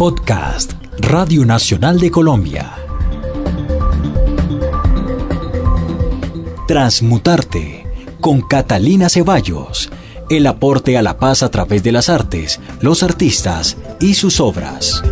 Podcast Radio Nacional de Colombia. Transmutarte con Catalina Ceballos. El aporte a la paz a través de las artes, los artistas y sus obras.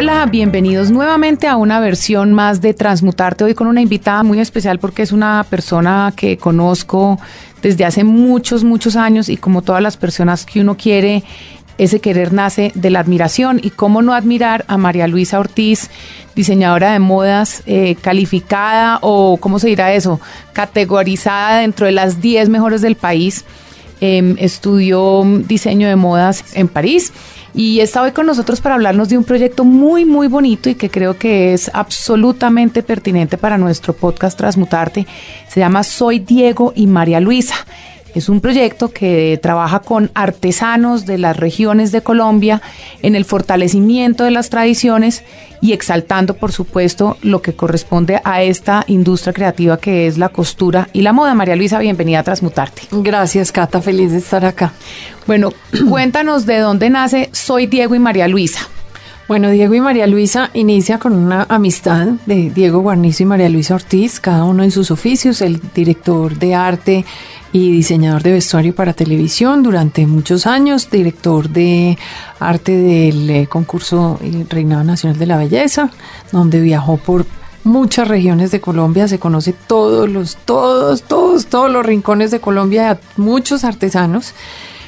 Hola, bienvenidos nuevamente a una versión más de Transmutarte. Hoy con una invitada muy especial porque es una persona que conozco desde hace muchos, muchos años y como todas las personas que uno quiere, ese querer nace de la admiración. Y cómo no admirar a María Luisa Ortiz, diseñadora de modas, eh, calificada o, ¿cómo se dirá eso? Categorizada dentro de las 10 mejores del país. Em, estudió diseño de modas en París y está hoy con nosotros para hablarnos de un proyecto muy, muy bonito y que creo que es absolutamente pertinente para nuestro podcast Transmutarte. Se llama Soy Diego y María Luisa. Es un proyecto que trabaja con artesanos de las regiones de Colombia en el fortalecimiento de las tradiciones y exaltando, por supuesto, lo que corresponde a esta industria creativa que es la costura y la moda. María Luisa, bienvenida a Transmutarte. Gracias, Cata, feliz de estar acá. Bueno, cuéntanos de dónde nace Soy Diego y María Luisa. Bueno, Diego y María Luisa inicia con una amistad de Diego Guarnizo y María Luisa Ortiz, cada uno en sus oficios, el director de arte y diseñador de vestuario para televisión durante muchos años, director de arte del eh, concurso Reinado Nacional de la Belleza, donde viajó por muchas regiones de Colombia, se conoce todos los, todos, todos, todos los rincones de Colombia, muchos artesanos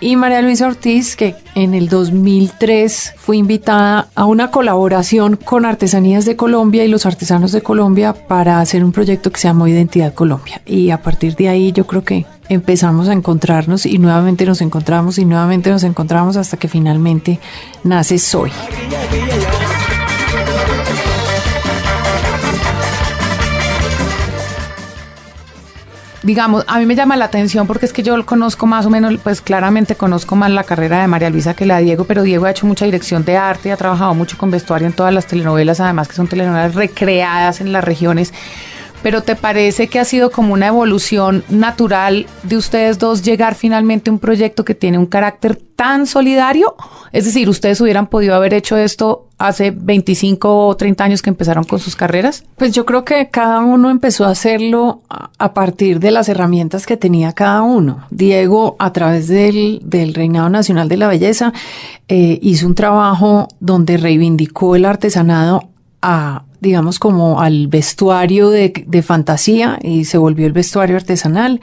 y María Luisa Ortiz, que en el 2003 fue invitada a una colaboración con Artesanías de Colombia y los artesanos de Colombia para hacer un proyecto que se llamó Identidad Colombia. Y a partir de ahí yo creo que empezamos a encontrarnos y nuevamente nos encontramos y nuevamente nos encontramos hasta que finalmente nace Soy. Digamos, a mí me llama la atención porque es que yo conozco más o menos, pues claramente conozco más la carrera de María Luisa que la de Diego, pero Diego ha hecho mucha dirección de arte, ha trabajado mucho con vestuario en todas las telenovelas, además que son telenovelas recreadas en las regiones pero ¿te parece que ha sido como una evolución natural de ustedes dos llegar finalmente a un proyecto que tiene un carácter tan solidario? Es decir, ¿ustedes hubieran podido haber hecho esto hace 25 o 30 años que empezaron con sus carreras? Pues yo creo que cada uno empezó a hacerlo a partir de las herramientas que tenía cada uno. Diego, a través del, del Reinado Nacional de la Belleza, eh, hizo un trabajo donde reivindicó el artesanado a digamos, como al vestuario de, fantasía y se volvió el vestuario artesanal.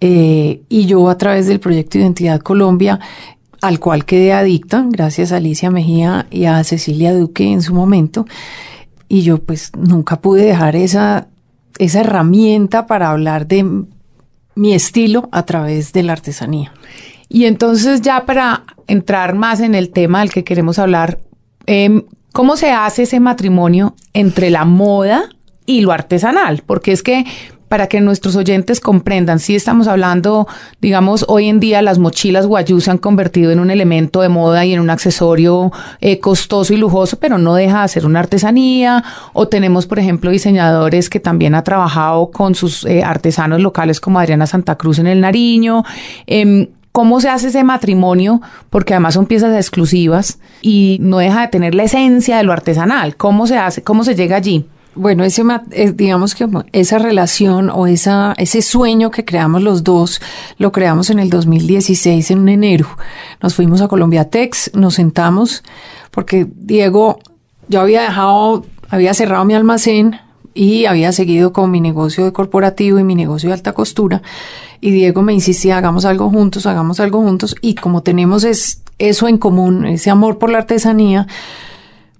Eh, y yo a través del proyecto Identidad Colombia, al cual quedé adicta, gracias a Alicia Mejía y a Cecilia Duque en su momento, y yo pues nunca pude dejar esa, esa herramienta para hablar de mi estilo a través de la artesanía. Y entonces ya para entrar más en el tema del que queremos hablar, eh, ¿Cómo se hace ese matrimonio entre la moda y lo artesanal? Porque es que para que nuestros oyentes comprendan, si estamos hablando, digamos, hoy en día las mochilas guayú se han convertido en un elemento de moda y en un accesorio eh, costoso y lujoso, pero no deja de ser una artesanía. O tenemos, por ejemplo, diseñadores que también ha trabajado con sus eh, artesanos locales como Adriana Santa Cruz en el Nariño. Em, ¿Cómo se hace ese matrimonio? Porque además son piezas exclusivas y no deja de tener la esencia de lo artesanal. ¿Cómo se hace? ¿Cómo se llega allí? Bueno, ese, digamos que esa relación o esa, ese sueño que creamos los dos, lo creamos en el 2016, en enero. Nos fuimos a Colombia Tex, nos sentamos, porque Diego, yo había dejado, había cerrado mi almacén y había seguido con mi negocio de corporativo y mi negocio de alta costura y Diego me insistía, hagamos algo juntos, hagamos algo juntos, y como tenemos es, eso en común, ese amor por la artesanía,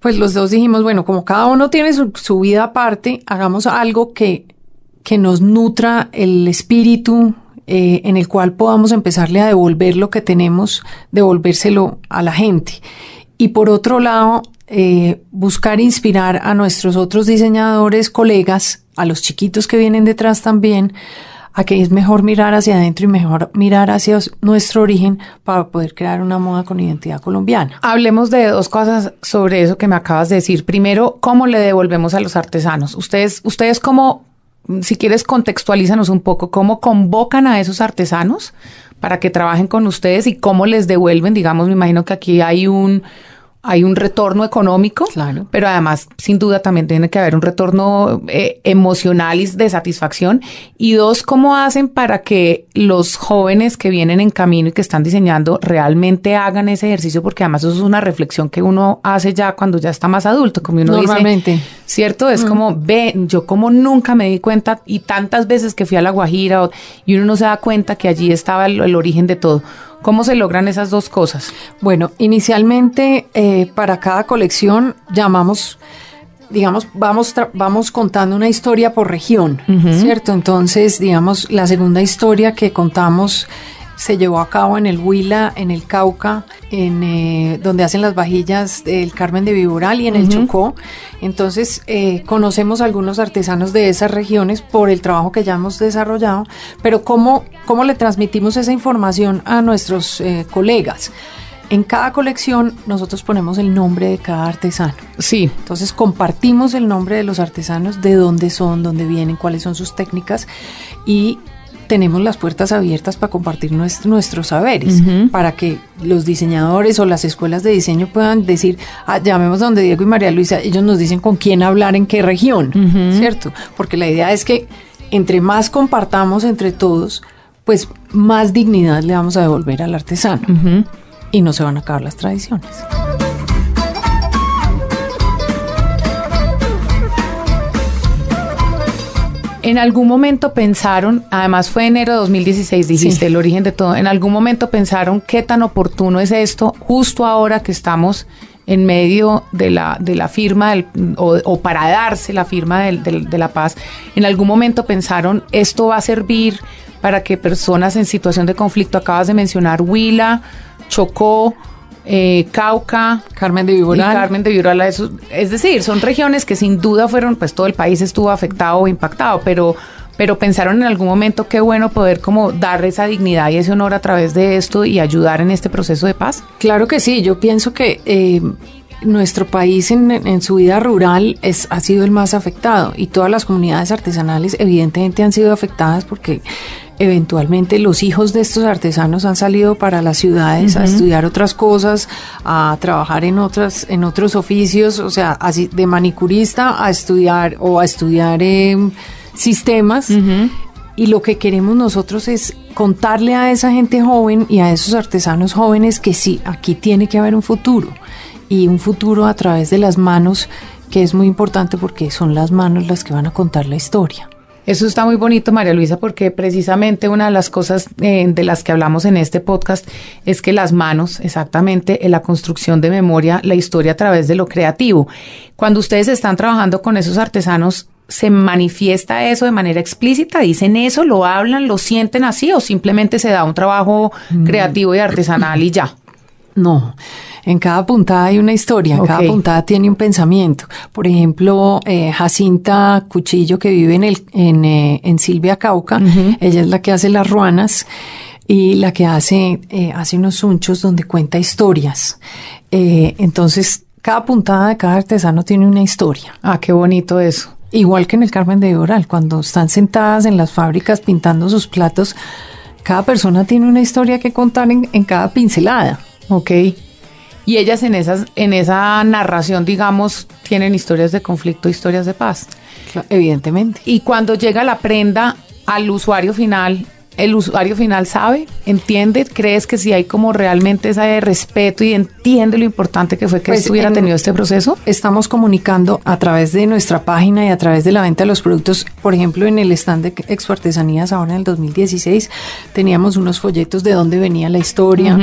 pues los dos dijimos, bueno, como cada uno tiene su, vida aparte, hagamos algo que, que nos nutra el espíritu, eh, en el cual podamos empezarle a devolver lo que tenemos, devolvérselo a la gente. Y por otro lado, eh, buscar inspirar a nuestros otros diseñadores, colegas, a los chiquitos que vienen detrás también, a que es mejor mirar hacia adentro y mejor mirar hacia nuestro origen para poder crear una moda con identidad colombiana. Hablemos de dos cosas sobre eso que me acabas de decir. Primero, ¿cómo le devolvemos a los artesanos? Ustedes, ustedes cómo, si quieres, contextualízanos un poco, ¿cómo convocan a esos artesanos para que trabajen con ustedes y cómo les devuelven? Digamos, me imagino que aquí hay un hay un retorno económico, claro. pero además, sin duda, también tiene que haber un retorno eh, emocional y de satisfacción. Y dos, ¿cómo hacen para que los jóvenes que vienen en camino y que están diseñando realmente hagan ese ejercicio? Porque además eso es una reflexión que uno hace ya cuando ya está más adulto, como uno Normalmente. ¿cierto? Es como, ve, yo como nunca me di cuenta y tantas veces que fui a La Guajira y uno no se da cuenta que allí estaba el origen de todo. ¿Cómo se logran esas dos cosas? Bueno, inicialmente eh, para cada colección llamamos digamos, vamos, vamos contando una historia por región, ¿cierto? Entonces, digamos, la segunda historia que contamos se llevó a cabo en el Huila, en el Cauca, en eh, donde hacen las vajillas del Carmen de Viboral y en el Chocó. Entonces eh, conocemos algunos artesanos de esas regiones por el trabajo que ya hemos desarrollado, pero ¿cómo, cómo le transmitimos esa información a nuestros eh, colegas? En cada colección nosotros ponemos el nombre de cada artesano. Sí. Entonces compartimos el nombre de los artesanos, de dónde son, dónde vienen, cuáles son sus técnicas y tenemos las puertas abiertas para compartir nuestros saberes, para que los diseñadores o las escuelas de diseño puedan decir, ah, llamemos donde Diego y María Luisa, ellos nos dicen con quién hablar en qué región, ¿cierto? Porque la idea es que entre más compartamos entre todos, pues más dignidad le vamos a devolver al artesano y no se van a acabar las tradiciones. En algún momento pensaron, además fue enero de 2016, dijiste, el origen de todo, en algún momento pensaron qué tan oportuno es esto justo ahora que estamos en medio de la, de la firma del, o, para darse la firma de la paz, en algún momento pensaron esto va a servir para que personas en situación de conflicto, acabas de mencionar Huila, Chocó, eh, Cauca, Carmen de Viboral. Carmen de Viboral. es decir, son regiones que sin duda fueron, pues todo el país estuvo afectado o impactado, pero, pero pensaron en algún momento qué bueno poder como dar esa dignidad y ese honor a través de esto y ayudar en este proceso de paz. Claro que sí, yo pienso que eh, nuestro país en, su vida rural es, ha sido el más afectado y todas las comunidades artesanales evidentemente han sido afectadas porque eventualmente los hijos de estos artesanos han salido para las ciudades a estudiar otras cosas, a trabajar en otras, en otros oficios, o sea, así de manicurista a estudiar o a estudiar em, sistemas. Y lo que queremos nosotros es contarle a esa gente joven y a esos artesanos jóvenes que sí, aquí tiene que haber un futuro. Y un futuro a través de las manos, que es muy importante porque son las manos las que van a contar la historia. Eso está muy bonito, María Luisa, porque precisamente una de las cosas eh, de las que hablamos en este podcast es que las manos, exactamente, en la construcción de memoria, la historia a través de lo creativo. Cuando ustedes están trabajando con esos artesanos, ¿se manifiesta eso de manera explícita? ¿Dicen eso? ¿Lo hablan? ¿Lo sienten así? ¿O simplemente se da un trabajo mm. creativo y artesanal y ya? No, en cada puntada hay una historia, en cada puntada tiene un pensamiento. Por ejemplo, eh, Jacinta Cuchillo, que vive en, el, en, eh, en Silvia Cauca, ella es la que hace las ruanas y la que hace, eh, hace unos unchos donde cuenta historias. entonces, cada puntada de cada artesano tiene una historia. Ah, qué bonito eso. Igual que en el Carmen de Oral, cuando están sentadas en las fábricas pintando sus platos, cada persona tiene una historia que contar en, en cada pincelada. Ok. Y ellas en, esas, en esa narración, digamos, tienen historias de conflicto, historias de paz. Evidentemente. Y cuando llega la prenda al usuario final, el usuario final sabe, entiende, crees que si hay como realmente ese respeto y entiende lo importante que fue que pues hubiera tenido este proceso. Estamos comunicando a través de nuestra página y a través de la venta de los productos. Por ejemplo, en el stand de Expo Artesanías ahora en el 2016 teníamos unos folletos de dónde venía la historia.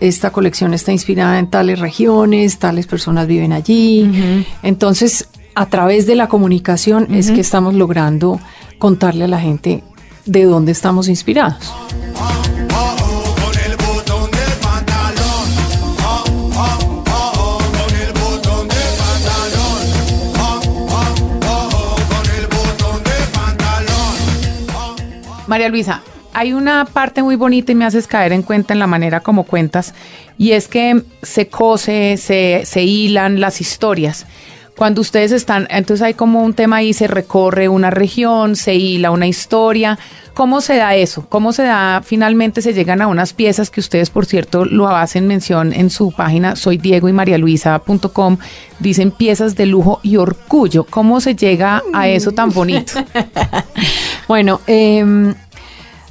Esta colección está inspirada en tales regiones, tales personas viven allí. Entonces, a través de la comunicación es que estamos logrando contarle a la gente de dónde estamos inspirados. María Luisa, hay una parte muy bonita y me haces caer en cuenta en la manera como cuentas, y es que se cose, se, se hilan las historias. Cuando ustedes están, entonces hay como un tema ahí, se recorre una región, se hila una historia. ¿Cómo se da eso? ¿Cómo se da, finalmente se llegan a unas piezas que ustedes, por cierto, lo hacen mención en su página, soy Diego y María Luisa.com, dicen piezas de lujo y orgullo. ¿Cómo se llega a eso tan bonito? bueno, eh,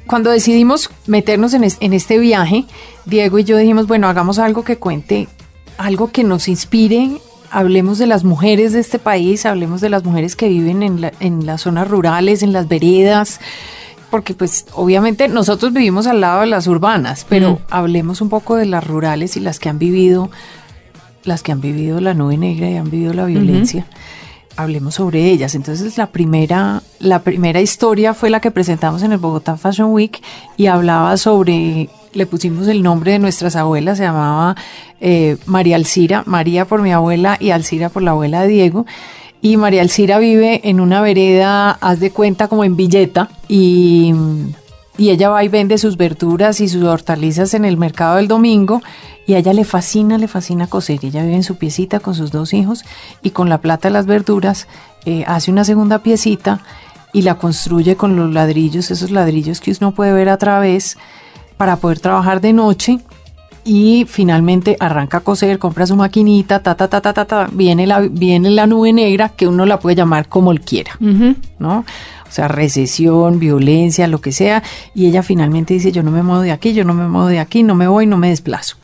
cuando decidimos meternos en, en este viaje, Diego y yo dijimos, bueno, hagamos algo que cuente, algo que nos inspire hablemos de las mujeres de este país, hablemos de las mujeres que viven en, en las zonas rurales, en las veredas, porque pues obviamente nosotros vivimos al lado de las urbanas, pero mm. hablemos un poco de las rurales y las que han vivido, las que han vivido la nube negra y han vivido la violencia. Hablemos sobre ellas. Entonces la primera, la primera historia fue la que presentamos en el Bogotá Fashion Week y hablaba sobre le pusimos el nombre de nuestras abuelas, se llamaba eh, María Alcira, María por mi abuela y Alcira por la abuela de Diego. Y María Alcira vive en una vereda, haz de cuenta, como en Villeta, y, y ella va y vende sus verduras y sus hortalizas en el mercado del domingo. Y a ella le fascina, le fascina coser. Ella vive en su piecita con sus dos hijos y con la plata de las verduras eh, hace una segunda piecita y la construye con los ladrillos, esos ladrillos que uno puede ver a través para poder trabajar de noche y finalmente arranca a coser, compra su maquinita, ta, ta, ta, ta, ta, ta, viene la, viene la nube negra que uno la puede llamar como él quiera, ¿no? O sea, recesión, violencia, lo que sea, y ella finalmente dice, yo no me muevo de aquí, yo no me muevo de aquí, no me voy, no me desplazo.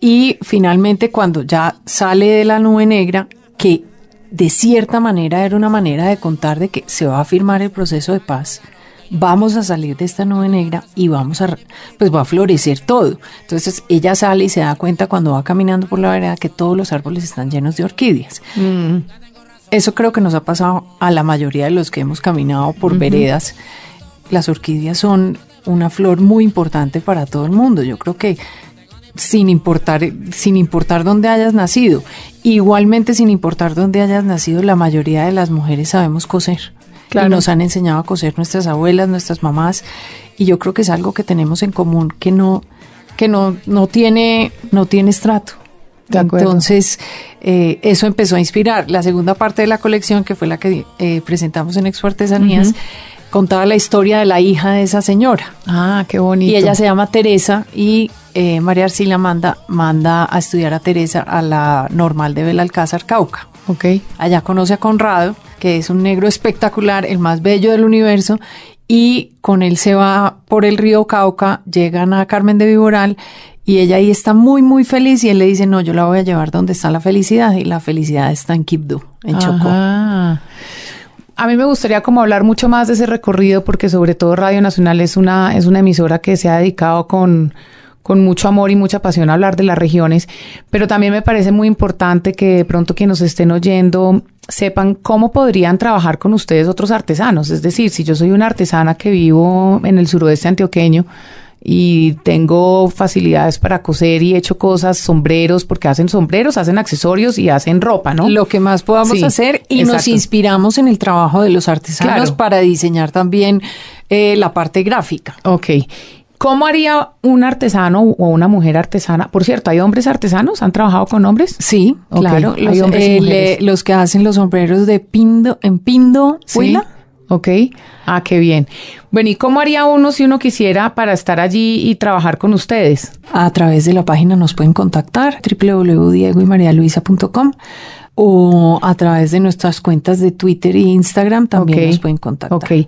Y finalmente cuando ya sale de la nube negra, que de cierta manera era una manera de contar de que se va a firmar el proceso de paz, vamos a salir de esta nube negra y vamos a, pues va a florecer todo. Entonces ella sale y se da cuenta cuando va caminando por la vereda que todos los árboles están llenos de orquídeas. Mm. Eso creo que nos ha pasado a la mayoría de los que hemos caminado por veredas. Las orquídeas son una flor muy importante para todo el mundo. Yo creo que sin importar, sin importar dónde hayas nacido, igualmente sin importar dónde hayas nacido, la mayoría de las mujeres sabemos coser y nos han enseñado a coser nuestras abuelas, nuestras mamás, y yo creo que es algo que tenemos en común que no, que no, no tiene, no tiene estrato. Entonces, eh, eso empezó a inspirar. La segunda parte de la colección, que fue la que eh, presentamos en Expo Artesanías, contaba la historia de la hija de esa señora. Ah, qué bonito. Y ella se llama Teresa y eh, María Arcila manda, manda a estudiar a Teresa a la normal de Belalcázar, Cauca. Ok. Allá conoce a Conrado que es un negro espectacular, el más bello del universo, y con él se va por el río Cauca, llegan a Carmen de Viboral y ella ahí está muy, muy feliz y él le dice, no, yo la voy a llevar donde está la felicidad y la felicidad está en Quibdó, en Chocó. A mí me gustaría como hablar mucho más de ese recorrido porque sobre todo Radio Nacional es una, es una emisora que se ha dedicado con con mucho amor y mucha pasión hablar de las regiones, pero también me parece muy importante que de pronto quienes nos estén oyendo sepan cómo podrían trabajar con ustedes otros artesanos. Es decir, si yo soy una artesana que vivo en el suroeste antioqueño, y tengo facilidades para coser y he hecho cosas, sombreros, porque hacen sombreros, hacen accesorios y hacen ropa, ¿no? Lo que más podamos hacer y nos inspiramos en el trabajo de los artesanos para diseñar también eh, la parte gráfica. Ok. ¿Cómo haría un artesano o una mujer artesana? Por cierto, ¿hay hombres artesanos? ¿Han trabajado con hombres? Sí, claro. Los, eh, los, que hacen los sombreros de pindo, en pindo, sí. Ok. Ah, qué bien. Bueno, ¿y cómo haría uno si uno quisiera para estar allí y trabajar con ustedes? A través de la página nos pueden contactar www.diegoymarialuisa.com o a través de nuestras cuentas de Twitter e Instagram también nos pueden contactar. Ok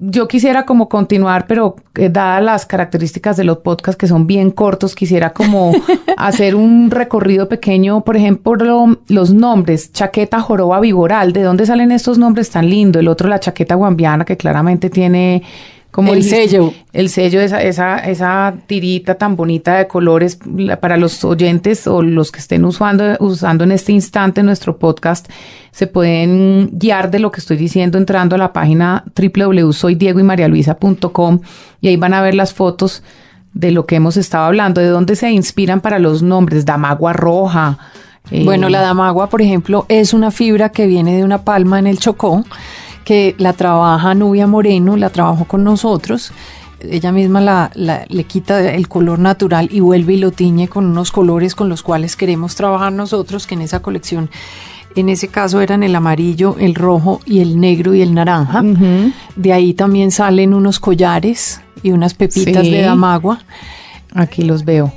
yo quisiera como continuar, pero eh, dadas las características de los podcasts que son bien cortos, quisiera como hacer un recorrido pequeño, por ejemplo, los nombres, chaqueta, joroba, viboral, ¿de dónde salen estos nombres tan lindos? El otro, la chaqueta guambiana, que claramente tiene como el sello. El sello, esa, esa, esa tirita tan bonita de colores para los oyentes o los que estén usando, usando en este instante nuestro podcast, se pueden guiar de lo que estoy diciendo entrando a la página www.soydiegoymarialuisa.com y ahí van a ver las fotos de lo que hemos estado hablando, de dónde se inspiran para los nombres, damagua roja. Eh, bueno, la damagua, por ejemplo, es una fibra que viene de una palma en el Chocó que la trabaja Nubia Moreno, la trabajó con nosotros. Ella misma la, le quita el color natural y vuelve y lo tiñe con unos colores con los cuales queremos trabajar nosotros, que en esa colección en ese caso eran el amarillo, el rojo y el negro y el naranja. De ahí también salen unos collares y unas pepitas de damagua. Aquí los veo.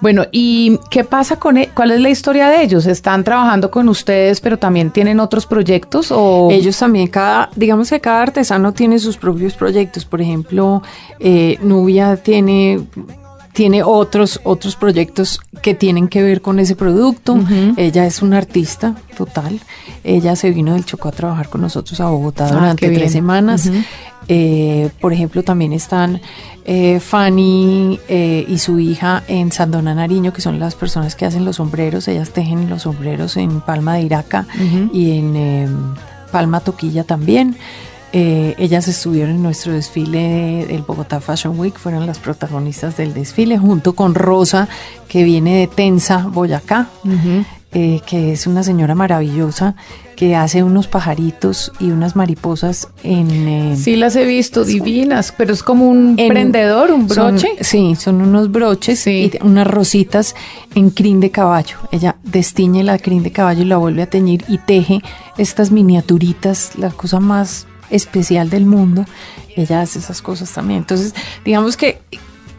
Bueno, ¿y qué pasa con él? E-, ¿Cuál es la historia de ellos? ¿Están trabajando con ustedes, pero también tienen otros proyectos? O? Ellos también, cada, digamos que cada artesano tiene sus propios proyectos. Por ejemplo, eh, Nubia tiene tiene otros, otros proyectos que tienen que ver con ese producto. Ella es una artista total. Ella se vino del Chocó a trabajar con nosotros a Bogotá ah, durante tres semanas. Eh, por ejemplo, también están eh, Fanny eh, y su hija en Sandona Nariño, que son las personas que hacen los sombreros. Ellas tejen los sombreros en Palma de Iraca y en Palma Toquilla también. Eh, ellas estuvieron en nuestro desfile del Bogotá Fashion Week, fueron las protagonistas del desfile, junto con Rosa, que viene de Tensa, Boyacá, eh, que es una señora maravillosa que hace unos pajaritos y unas mariposas en... Eh, sí, las he visto, divinas, pero es como un prendedor, un broche. sí, son unos broches y unas rositas en crin de caballo. Ella destiñe la crin de caballo y la vuelve a teñir y teje estas miniaturitas, la cosa más especial del mundo, ella hace esas cosas también. Entonces, digamos que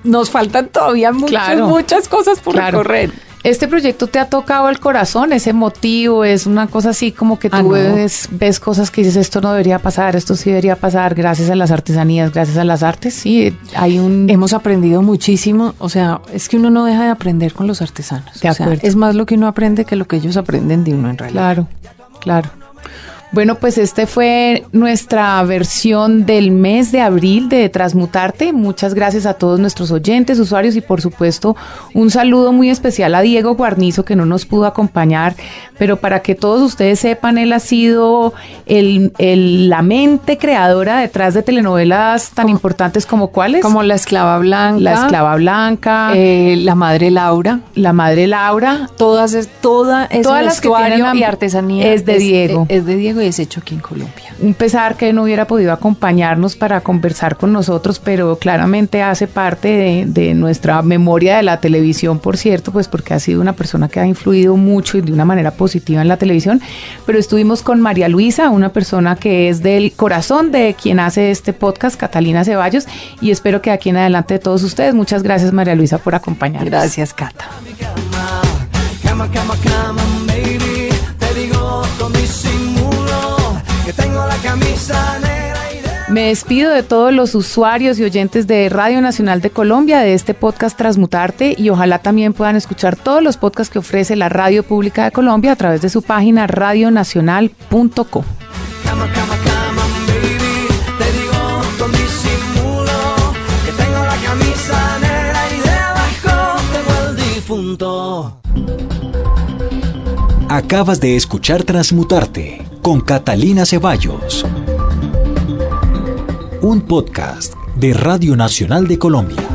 nos faltan todavía muchas, muchas cosas por recorrer. Este proyecto te ha tocado el corazón, ese motivo, es una cosa así como que tú ah, ves, ves, cosas que dices, esto no debería pasar, esto sí debería pasar, gracias a las artesanías, gracias a las artes, sí, hay un... Hemos aprendido muchísimo, o sea, es que uno no deja de aprender con los artesanos. es más lo que uno aprende que lo que ellos aprenden de uno en realidad. Claro, claro. Bueno, pues este fue nuestra versión del mes de abril de Transmutarte. Muchas gracias a todos nuestros oyentes, usuarios y por supuesto un saludo muy especial a Diego Guarnizo que no nos pudo acompañar, pero para que todos ustedes sepan, él ha sido el, la mente creadora detrás de telenovelas tan importantes como cuáles. Como La Esclava Blanca. La Esclava Blanca. Eh, la Madre Laura. La Madre Laura. Todas, toda Todas las que tienen y artesanía. Es de Diego. es de Diego es hecho aquí en Colombia. Un pesar que no hubiera podido acompañarnos para conversar con nosotros, pero claramente hace parte de, nuestra memoria de la televisión, por cierto, pues porque ha sido una persona que ha influido mucho y de una manera positiva en la televisión. Pero estuvimos con María Luisa, una persona que es del corazón de quien hace este podcast, Catalina Ceballos, y espero que aquí en adelante de todos ustedes. Muchas gracias, María Luisa, por acompañarnos. Gracias, Cata. Tengo la camisa Me despido de todos los usuarios y oyentes de Radio Nacional de Colombia de este podcast Transmutarte y ojalá también puedan escuchar todos los podcasts que ofrece la Radio Pública de Colombia a través de su página radionacional.co. Acabas de escuchar Transmutarte con Catalina Ceballos. Un podcast de Radio Nacional de Colombia.